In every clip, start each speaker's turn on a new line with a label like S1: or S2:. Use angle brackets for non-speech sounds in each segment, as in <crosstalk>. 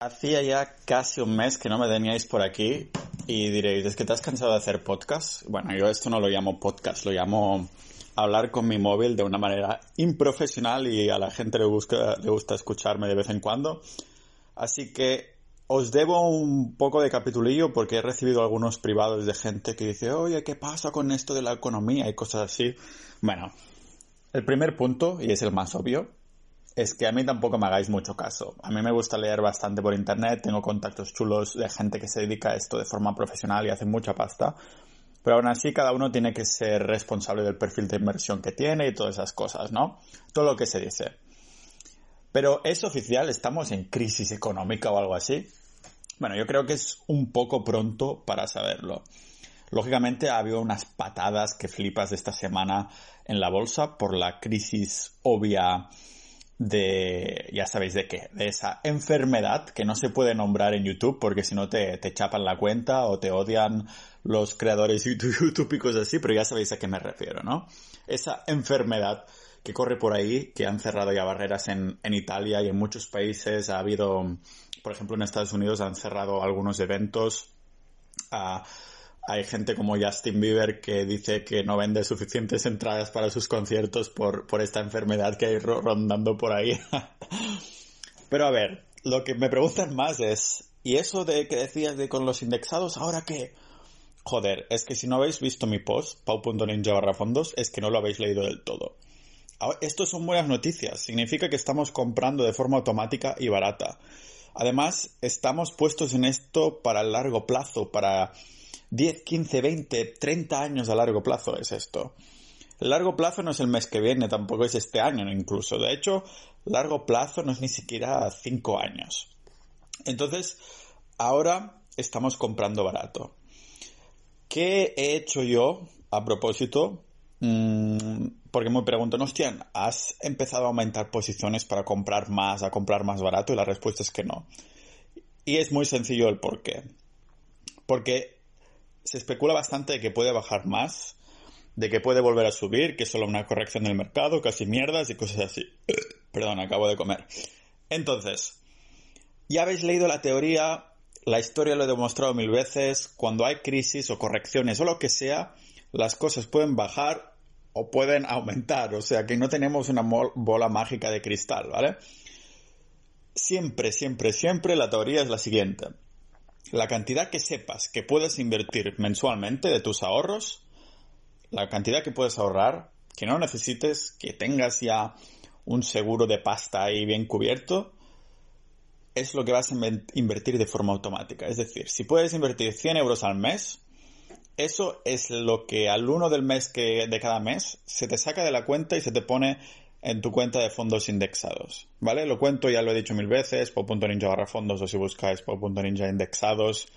S1: Hacía ya casi un mes que no me teníais por aquí y diréis, ¿es que te has cansado de hacer podcast? Bueno, yo esto no lo llamo podcast, lo llamo hablar con mi móvil de una manera improfesional y a la gente le le gusta escucharme de vez en cuando. Así que os debo un poco de capitulillo porque he recibido algunos privados de gente que dice, oye, ¿qué pasa con esto de la economía y cosas así? Bueno, el primer punto, y es el más obvio, es que a mí tampoco me hagáis mucho caso. A mí me gusta leer bastante por internet, tengo contactos chulos de gente que se dedica a esto de forma profesional y hace mucha pasta. Pero aún así cada uno tiene que ser responsable del perfil de inversión que tiene y todas esas cosas, ¿no? Todo lo que se dice. Pero ¿es oficial? ¿Estamos en crisis económica o algo así? Bueno, yo creo que es un poco pronto para saberlo. Lógicamente ha habido unas patadas que flipas esta semana en la bolsa por la crisis obvia de, ya sabéis de qué, de esa enfermedad que no se puede nombrar en YouTube porque si no te, te chapan la cuenta o te odian los creadores YouTube y cosas así, pero ya sabéis a qué me refiero, ¿no? Esa enfermedad que corre por ahí, que han cerrado ya barreras en, en Italia y en muchos países, ha habido, por ejemplo en Estados Unidos han cerrado algunos eventos, a hay gente como Justin Bieber que dice que no vende suficientes entradas para sus conciertos por, por esta enfermedad que hay rondando por ahí. <laughs> Pero a ver, lo que me preguntan más es, ¿y eso de que decías de con los indexados, ahora qué? Joder, es que si no habéis visto mi post, pau.ninja barra fondos, es que no lo habéis leído del todo. Esto son buenas noticias, significa que estamos comprando de forma automática y barata. Además, estamos puestos en esto para el largo plazo, para 10, 15, 20, 30 años a largo plazo es esto. El largo plazo no es el mes que viene, tampoco es este año incluso. De hecho, largo plazo no es ni siquiera 5 años. Entonces, ahora estamos comprando barato. ¿Qué he hecho yo a propósito? Mm, porque me preguntan, hostia, ¿has empezado a aumentar posiciones para comprar más, a comprar más barato? Y la respuesta es que no. Y es muy sencillo el por qué. Porque se especula bastante de que puede bajar más, de que puede volver a subir, que es solo una corrección del mercado, casi mierdas y cosas así. <clears throat> Perdón, acabo de comer. Entonces, ya habéis leído la teoría, la historia lo he demostrado mil veces, cuando hay crisis o correcciones o lo que sea, las cosas pueden bajar o pueden aumentar, o sea que no tenemos una bola mágica de cristal, ¿vale? Siempre, siempre, siempre la teoría es la siguiente la cantidad que sepas que puedes invertir mensualmente de tus ahorros, la cantidad que puedes ahorrar, que no necesites, que tengas ya un seguro de pasta ahí bien cubierto, es lo que vas a invertir de forma automática. Es decir, si puedes invertir 100 euros al mes, eso es lo que al uno del mes que, de cada mes se te saca de la cuenta y se te pone en tu cuenta de fondos indexados, ¿vale? Lo cuento, ya lo he dicho mil veces, po.ninja barra fondos o si buscáis po.ninja indexados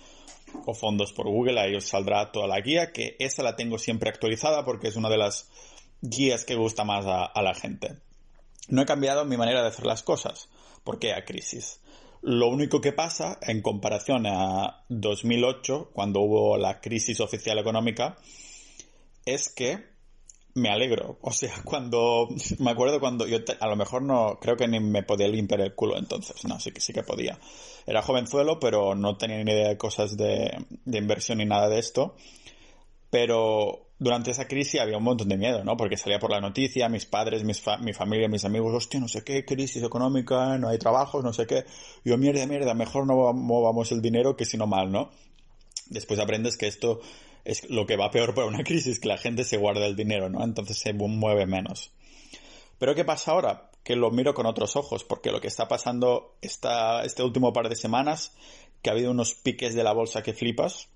S1: o fondos por Google, ahí os saldrá toda la guía, que esa la tengo siempre actualizada porque es una de las guías que gusta más a, a la gente. No he cambiado mi manera de hacer las cosas. ¿Por qué a crisis? Lo único que pasa en comparación a 2008, cuando hubo la crisis oficial económica, es que me alegro. <laughs> O sea, cuando me acuerdo cuando yo a lo mejor no creo que ni me podía limpiar el culo entonces, no, sí que sí que podía. Era jovenzuelo, pero no tenía ni idea de cosas de, inversión ni nada de esto. Pero durante esa crisis había un montón de miedo, ¿no? Porque salía por la noticia, mis padres, mis mi familia, mis amigos, hostia, no sé qué, crisis económica, no hay trabajos, no sé qué. Yo, mierda, mierda, mejor no movamos el dinero que si no mal, ¿no? Después aprendes que esto es lo que va peor para una <laughs> crisis, que la gente se guarda el dinero, ¿no? Entonces se mueve menos. Pero ¿qué pasa ahora? Que lo miro con otros ojos, porque lo que está pasando esta, este último par de semanas, que ha habido unos piques de la bolsa que flipas,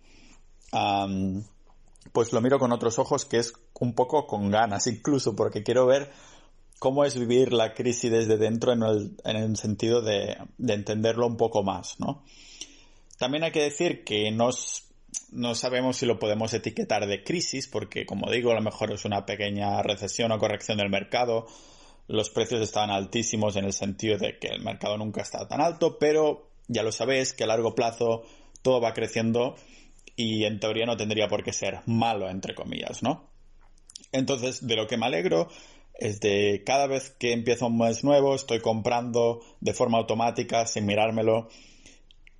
S1: pues lo miro con otros ojos, que es un poco con ganas, incluso porque quiero ver cómo es vivir la crisis desde dentro en el, en el sentido de, de entenderlo un poco más, ¿no? También hay que decir que no sabemos si lo podemos etiquetar de crisis, porque como digo, a lo mejor es una pequeña recesión o corrección del mercado. Los precios estaban altísimos en el sentido de que el mercado nunca está tan alto, pero ya lo sabéis que a largo plazo todo va creciendo y en teoría no tendría por qué ser malo, entre comillas, ¿no? Entonces, de lo que me alegro es de cada vez que empiezo un mes nuevo, estoy comprando de forma automática, sin mirármelo,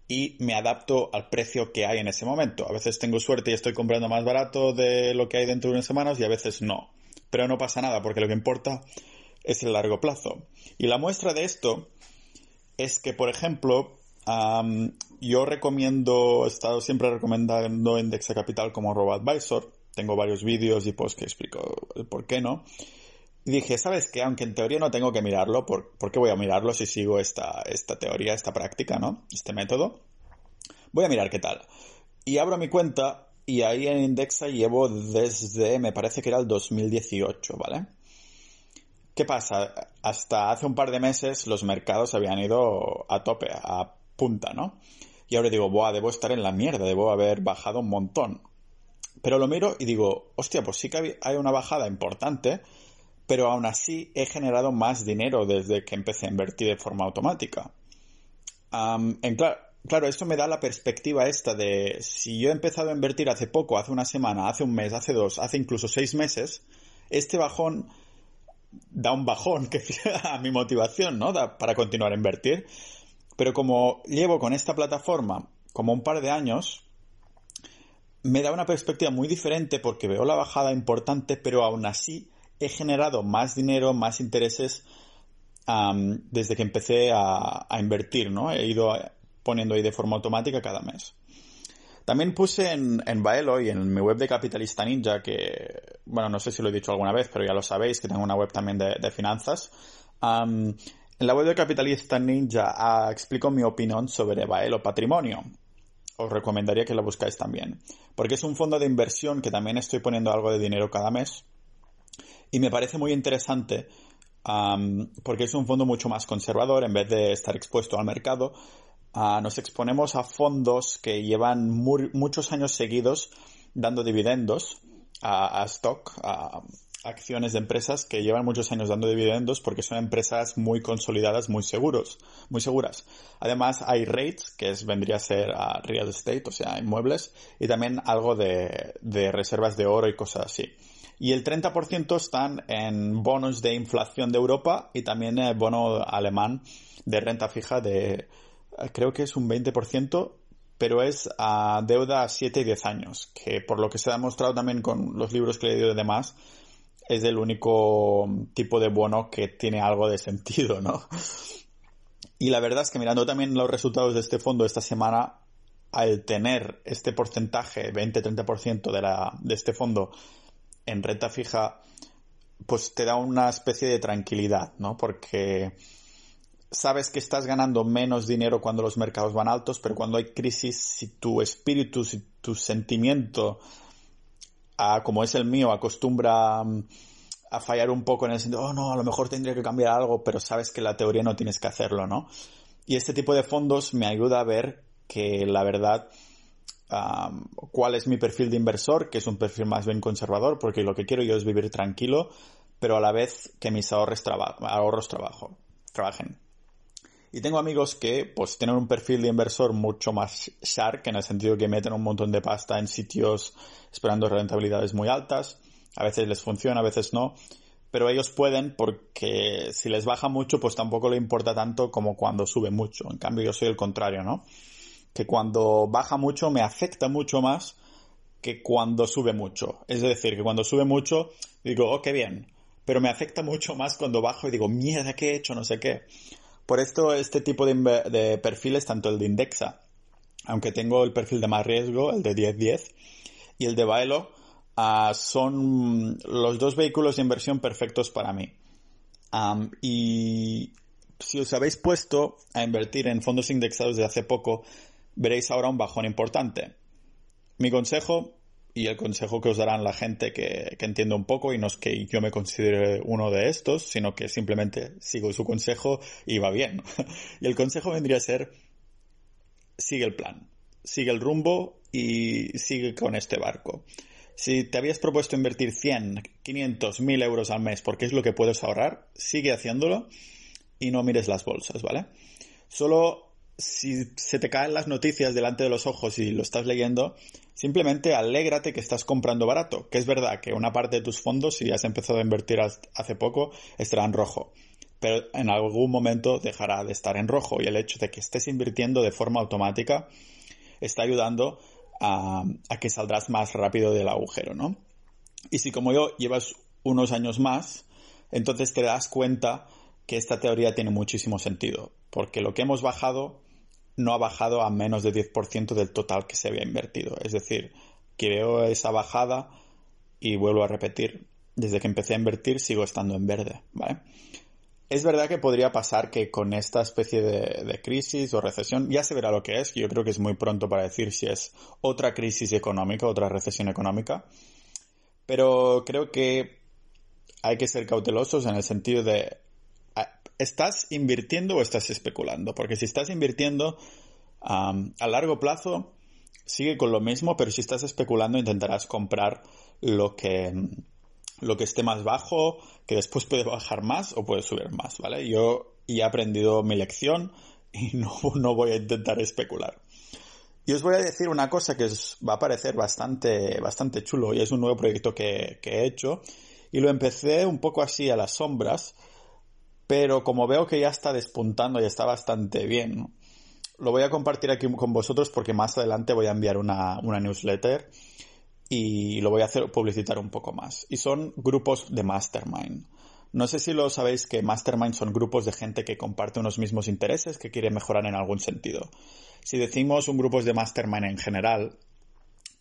S1: y me adapto al precio que hay en ese momento. A veces tengo suerte y estoy comprando más barato de lo que hay dentro de unas semanas y a veces no. Pero no pasa nada porque lo que importa es el largo plazo. Y la muestra de esto es que, por ejemplo, yo recomiendo, he estado siempre recomendando Indexa Capital como RoboAdvisor. Tengo varios vídeos y posts que explico el por qué no. Y dije, ¿sabes qué? Aunque en teoría no tengo que mirarlo, ¿por, qué voy a mirarlo si sigo esta, esta teoría, esta práctica, ¿no? Este método. Voy a mirar qué tal. Y abro mi cuenta y ahí en Indexa llevo desde, me parece que era el 2018, ¿vale? ¿Qué pasa? Hasta hace un par de meses los mercados habían ido a tope, a punta, ¿no? Y ahora digo, buah, debo estar en la mierda, debo haber bajado un montón. Pero lo miro y digo, hostia, pues sí que hay una bajada importante, pero aún así he generado más dinero desde que empecé a invertir de forma automática. en claro, esto me da la perspectiva esta de si yo he empezado a invertir hace poco, hace una semana, hace un mes, hace dos, hace incluso seis meses, este bajón da un bajón <laughs> que <laughs> a mi motivación, ¿no? Da para continuar a invertir. Pero como llevo con esta plataforma como un par de años, me da una perspectiva muy diferente porque veo la bajada importante, pero aún así he generado más dinero, más intereses desde que empecé a, invertir, ¿no? He ido poniendo ahí de forma automática cada mes. También puse en, Baelo y en mi web de Capitalista Ninja, que, bueno, no sé si lo he dicho alguna vez, pero ya lo sabéis, que tengo una web también de, finanzas. En la web de Capitalista Ninja ah, explico mi opinión sobre Baelo Patrimonio. Os recomendaría que lo buscáis también. Porque es un fondo de inversión que también estoy poniendo algo de dinero cada mes y me parece muy interesante porque es un fondo mucho más conservador en vez de estar expuesto al mercado. Nos exponemos a fondos que llevan muchos años seguidos dando dividendos a, stock, a acciones de empresas que llevan muchos años dando dividendos porque son empresas muy consolidadas, muy seguros, muy seguras. Además hay REITs, que es, vendría a ser a real estate, o sea, inmuebles, y también algo de, reservas de oro y cosas así y el 30% están en bonos de inflación de Europa y también el bono alemán de renta fija de, eh, creo que es un 20%, pero es a deuda a 7 y 10 años, que por lo que se ha demostrado también con los libros que he leído de demás, es el único tipo de bono que tiene algo de sentido, ¿no? Y la verdad es que mirando también los resultados de este fondo esta semana, al tener este porcentaje, 20-30% de, de este fondo en renta fija, pues te da una especie de tranquilidad, ¿no? Porque sabes que estás ganando menos dinero cuando los mercados van altos, pero cuando hay crisis, si tu espíritu, si tu sentimiento, como es el mío, acostumbra mm, a fallar un poco en el sentido, oh no, a lo mejor tendría que cambiar algo, pero sabes que la teoría no tienes que hacerlo, ¿no? Y este tipo de fondos me ayuda a ver que la verdad cuál es mi perfil de inversor, que es un perfil más bien conservador, porque lo que quiero yo es vivir tranquilo, pero a la vez que mis ahorros, ahorros trabajo, trabajen. Y tengo amigos que pues tienen un perfil de inversor mucho más shark, en el sentido que meten un montón de pasta en sitios esperando rentabilidades muy altas. A veces les funciona, a veces no. Pero ellos pueden porque si les baja mucho, pues tampoco le importa tanto como cuando sube mucho. En cambio, yo soy el contrario, ¿no? que cuando baja mucho me afecta mucho más que cuando sube mucho. Es decir, que cuando sube mucho digo, oh, qué bien, pero me afecta mucho más cuando bajo y digo, mierda, ¿qué he hecho? No sé qué. Por esto este tipo de, perfiles, tanto el de Indexa, aunque tengo el perfil de más riesgo, el de 10-10, y el de Baelo, ah, son los dos vehículos de inversión perfectos para mí. y si os habéis puesto a invertir en fondos indexados de hace poco, veréis ahora un bajón importante. Mi consejo, y el consejo que os darán la gente que, que entiende un poco, y no es que yo me considere uno de estos, sino que simplemente sigo su consejo y va bien. <laughs> y el consejo vendría a ser, sigue el plan, sigue el rumbo y sigue con este barco. Si te habías propuesto invertir 100, 500, 1000 euros al mes porque es lo que puedes ahorrar, sigue haciéndolo y no mires las bolsas, ¿vale? Solo si se te caen las noticias delante de los ojos y lo estás leyendo, Simplemente alégrate que estás comprando barato, que es verdad que una parte de tus fondos, si has empezado a invertir hace poco, estará en rojo. Pero en algún momento dejará de estar en rojo y el hecho de que estés invirtiendo de forma automática está ayudando a, a que saldrás más rápido del agujero, ¿no? Y si como yo llevas unos años más, entonces te das cuenta que esta teoría tiene muchísimo sentido, porque lo que hemos bajado no ha bajado a menos de 10% del total que se había invertido. Es decir, que veo esa bajada y vuelvo a repetir, desde que empecé a invertir sigo estando en verde, ¿vale? Es verdad que podría pasar que con esta especie de, de, crisis o recesión, ya se verá lo que es, yo creo que es muy pronto para decir si es otra crisis económica, otra recesión económica, pero creo que hay que ser cautelosos en el sentido de ¿estás invirtiendo o estás especulando? Porque si estás invirtiendo a largo plazo, sigue con lo mismo, pero si estás especulando intentarás comprar lo que, lo que esté más bajo, que después puede bajar más o puede subir más, ¿vale? Yo ya he aprendido mi lección y <laughs> no, no voy a intentar especular. Y os voy a decir una cosa que os va a parecer bastante, bastante chulo y es un nuevo proyecto que, que he hecho y lo empecé un poco así a las sombras pero como veo que ya está despuntando y está bastante bien, lo voy a compartir aquí con vosotros porque más adelante voy a enviar una, newsletter y lo voy a hacer publicitar un poco más. Y son grupos de mastermind. No sé si lo sabéis que mastermind son grupos de gente que comparte unos mismos intereses, que quiere mejorar en algún sentido. Si decimos un grupo de mastermind en general,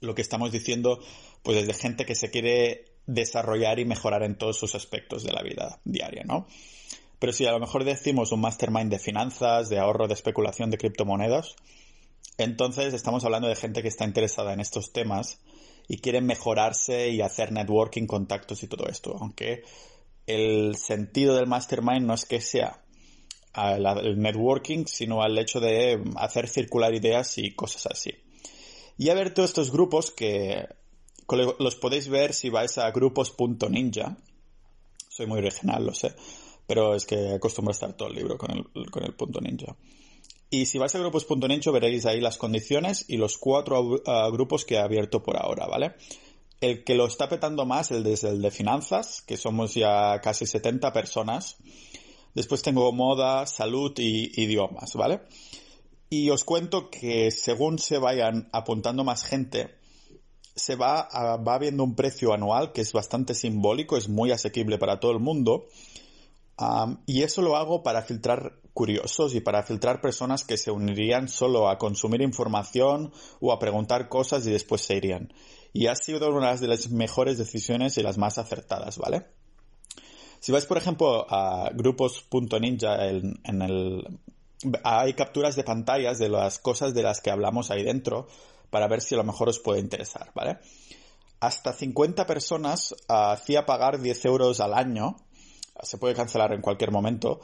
S1: lo que estamos diciendo pues es de gente que se quiere desarrollar y mejorar en todos sus aspectos de la vida diaria, ¿no? Pero si a lo mejor decimos un mastermind de finanzas, de ahorro, de especulación de criptomonedas, entonces estamos hablando de gente que está interesada en estos temas y quiere mejorarse y hacer networking, contactos y todo esto. Aunque el sentido del mastermind no es que sea el networking, sino al hecho de hacer circular ideas y cosas así. Y a ver todos estos grupos que los podéis ver si vais a grupos.ninja. Soy muy original, lo sé pero es que acostumbro a estar todo el libro con el, con el punto ninja. Y si vais a grupos.ninja veréis ahí las condiciones y los cuatro grupos que he abierto por ahora, ¿vale? El que lo está petando más es el de finanzas, que somos ya casi 70 personas. Después tengo moda, salud y idiomas, ¿vale? Y os cuento que según se vayan apuntando más gente, se va, va viendo un precio anual que es bastante simbólico, es muy asequible para todo el mundo y eso lo hago para filtrar curiosos y para filtrar personas que se unirían solo a consumir información o a preguntar cosas y después se irían. Y ha sido una de las mejores decisiones y las más acertadas, ¿vale? Si vais, por ejemplo, a grupos.ninja en, en el... Hay capturas de pantallas de las cosas de las que hablamos ahí dentro para ver si a lo mejor os puede interesar, ¿vale? Hasta 50 personas hacía pagar 10 euros al año se puede cancelar en cualquier momento.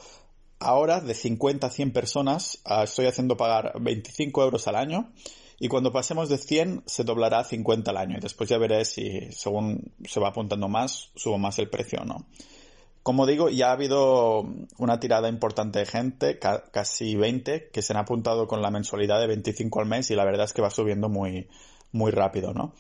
S1: Ahora, de 50 a 100 personas, ah, estoy haciendo pagar 25 euros al año. Y cuando pasemos de 100, se doblará a 50 al año. Y después ya veré si, según se va apuntando más, subo más el precio o no. Como digo, ya ha habido una tirada importante de gente, casi 20, que se han apuntado con la mensualidad de 25 al mes y la verdad es que va subiendo muy, muy rápido, ¿no?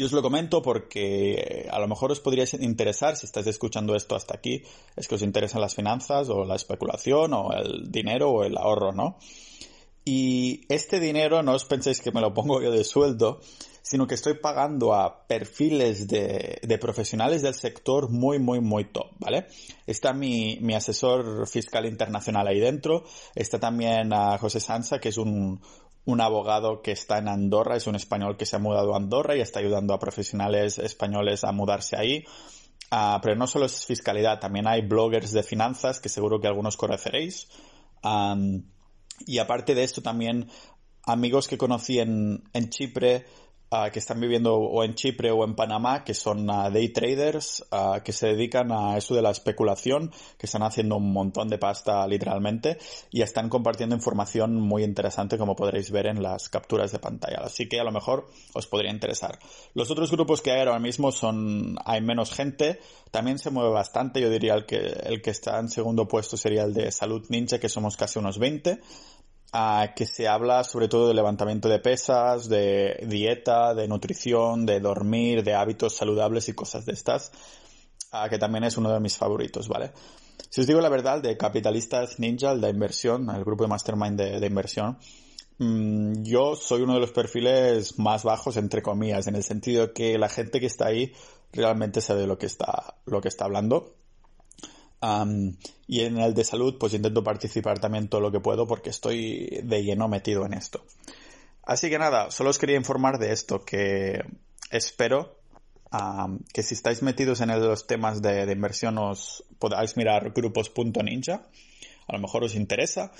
S1: Y os lo comento porque eh, a lo mejor os podría interesar, si estáis escuchando esto hasta aquí, es que os interesan las finanzas o la especulación o el dinero o el ahorro, ¿no? Y este dinero no os penséis que me lo pongo yo de sueldo, sino que estoy pagando a perfiles de, profesionales del sector muy, muy, muy top, ¿vale? Está mi, mi, asesor fiscal internacional ahí dentro, está también a José Sansa, que es un, un abogado que está en Andorra, es un español que se ha mudado a Andorra y está ayudando a profesionales españoles a mudarse ahí. Ah, pero no solo es fiscalidad, también hay bloggers de finanzas que seguro que algunos conoceréis. y aparte de esto también amigos que conocí en, en Chipre que están viviendo o en Chipre o en Panamá, que son day traders, que se dedican a eso de la especulación, que están haciendo un montón de pasta literalmente y están compartiendo información muy interesante como podréis ver en las capturas de pantalla. Así que a lo mejor os podría interesar. Los otros grupos que hay ahora mismo son, hay menos gente, también se mueve bastante, yo diría el que, el que está en segundo puesto sería el de Salud Ninja, que somos casi unos 20 que se habla sobre todo de levantamiento de pesas, de dieta, de nutrición, de dormir, de hábitos saludables y cosas de estas, que también es uno de mis favoritos, ¿vale? Si os digo la verdad, de Capitalistas Ninja, de inversión, el grupo de Mastermind de, inversión, mm, yo soy uno de los perfiles más bajos, entre comillas, en el sentido que la gente que está ahí realmente sabe lo que está, lo que está hablando y en el de salud, pues intento participar también todo lo que puedo porque estoy de lleno metido en esto. Así que nada, solo os quería informar de esto, que espero que si estáis metidos en los temas de, inversión os podáis mirar grupos.ninja, a lo mejor os interesa.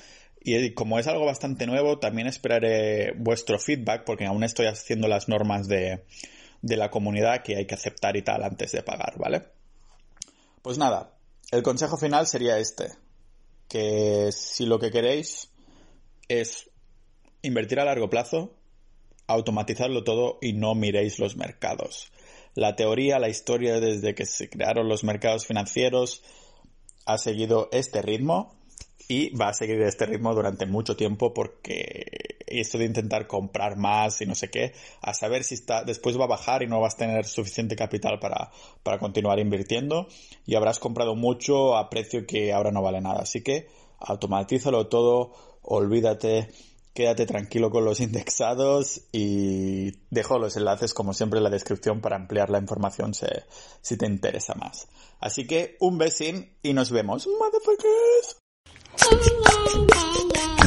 S1: Y como es algo bastante nuevo, también esperaré vuestro feedback porque aún estoy haciendo las normas de, de la comunidad que hay que aceptar y tal antes de pagar, ¿vale? Pues nada, el consejo final sería este, que si lo que queréis es invertir a largo plazo, automatizarlo todo y no miréis los mercados. La teoría, la historia desde que se crearon los mercados financieros ha seguido este ritmo y va a seguir este ritmo durante mucho tiempo porque esto de intentar comprar más y no sé qué, a saber si está, después va a bajar y no vas a tener suficiente capital para, para continuar invirtiendo y habrás comprado mucho a precio que ahora no vale nada. Así que automatízalo todo, olvídate, quédate tranquilo con los <laughs> indexados y dejo los enlaces como siempre en la descripción para ampliar la información si, si te interesa más. Así que un besín y nos vemos. Motherfuckers. <laughs>